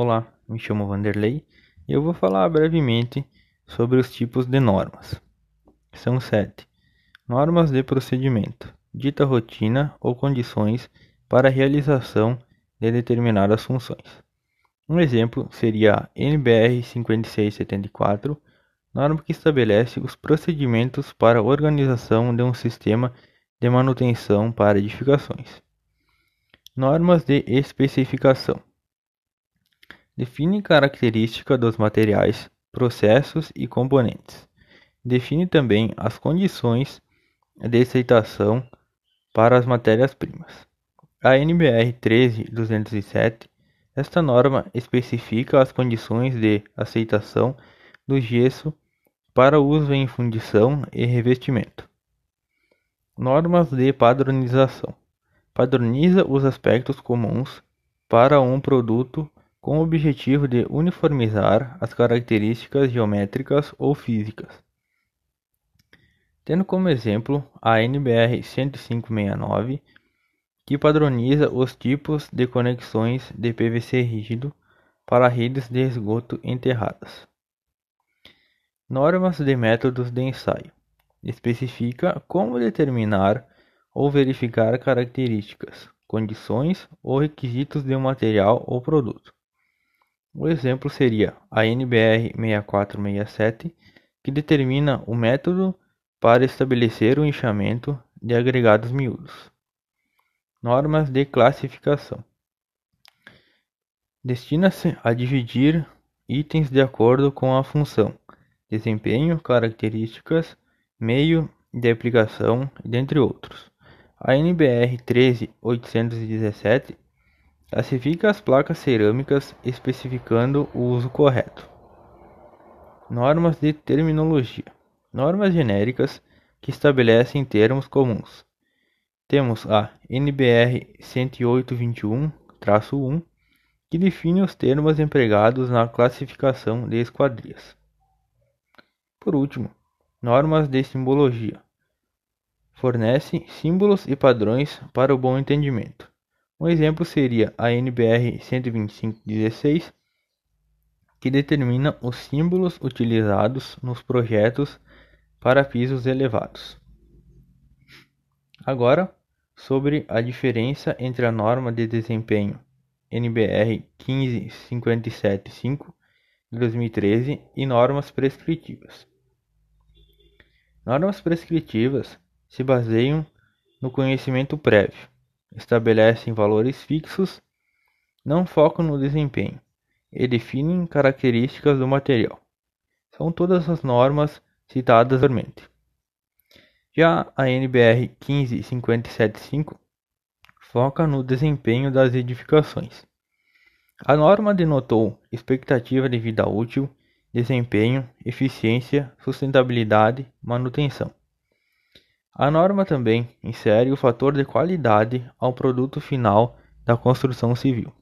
Olá, me chamo Vanderlei e eu vou falar brevemente sobre os tipos de normas. São sete: normas de procedimento, dita rotina ou condições para a realização de determinadas funções. Um exemplo seria a NBR 5674, norma que estabelece os procedimentos para a organização de um sistema de manutenção para edificações. Normas de especificação define características dos materiais, processos e componentes. Define também as condições de aceitação para as matérias-primas. A NBR 13207, esta norma especifica as condições de aceitação do gesso para uso em fundição e revestimento. Normas de padronização padroniza os aspectos comuns para um produto com o objetivo de uniformizar as características geométricas ou físicas. Tendo como exemplo a NBR 10569, que padroniza os tipos de conexões de PVC rígido para redes de esgoto enterradas. Normas de métodos de ensaio especifica como determinar ou verificar características, condições ou requisitos de um material ou produto. O exemplo seria a NBR 6467, que determina o método para estabelecer o inchamento de agregados miúdos. Normas de classificação. Destina-se a dividir itens de acordo com a função, desempenho, características, meio de aplicação, dentre outros. A NBR 13817 classifica as placas cerâmicas especificando o uso correto. Normas de terminologia. Normas genéricas que estabelecem termos comuns. Temos a NBR 10821-1, que define os termos empregados na classificação de esquadrias. Por último, normas de simbologia fornece símbolos e padrões para o bom entendimento. Um exemplo seria a NBR 12516, que determina os símbolos utilizados nos projetos para pisos elevados. Agora, sobre a diferença entre a norma de desempenho NBR 15575 de 2013 e normas prescritivas. Normas prescritivas se baseiam no conhecimento prévio, estabelecem valores fixos, não focam no desempenho e definem características do material. São todas as normas citadas anteriormente. Já a NBR 15575 foca no desempenho das edificações. A norma denotou expectativa de vida útil, desempenho, eficiência, sustentabilidade, manutenção. A norma também insere o fator de qualidade ao produto final da construção civil.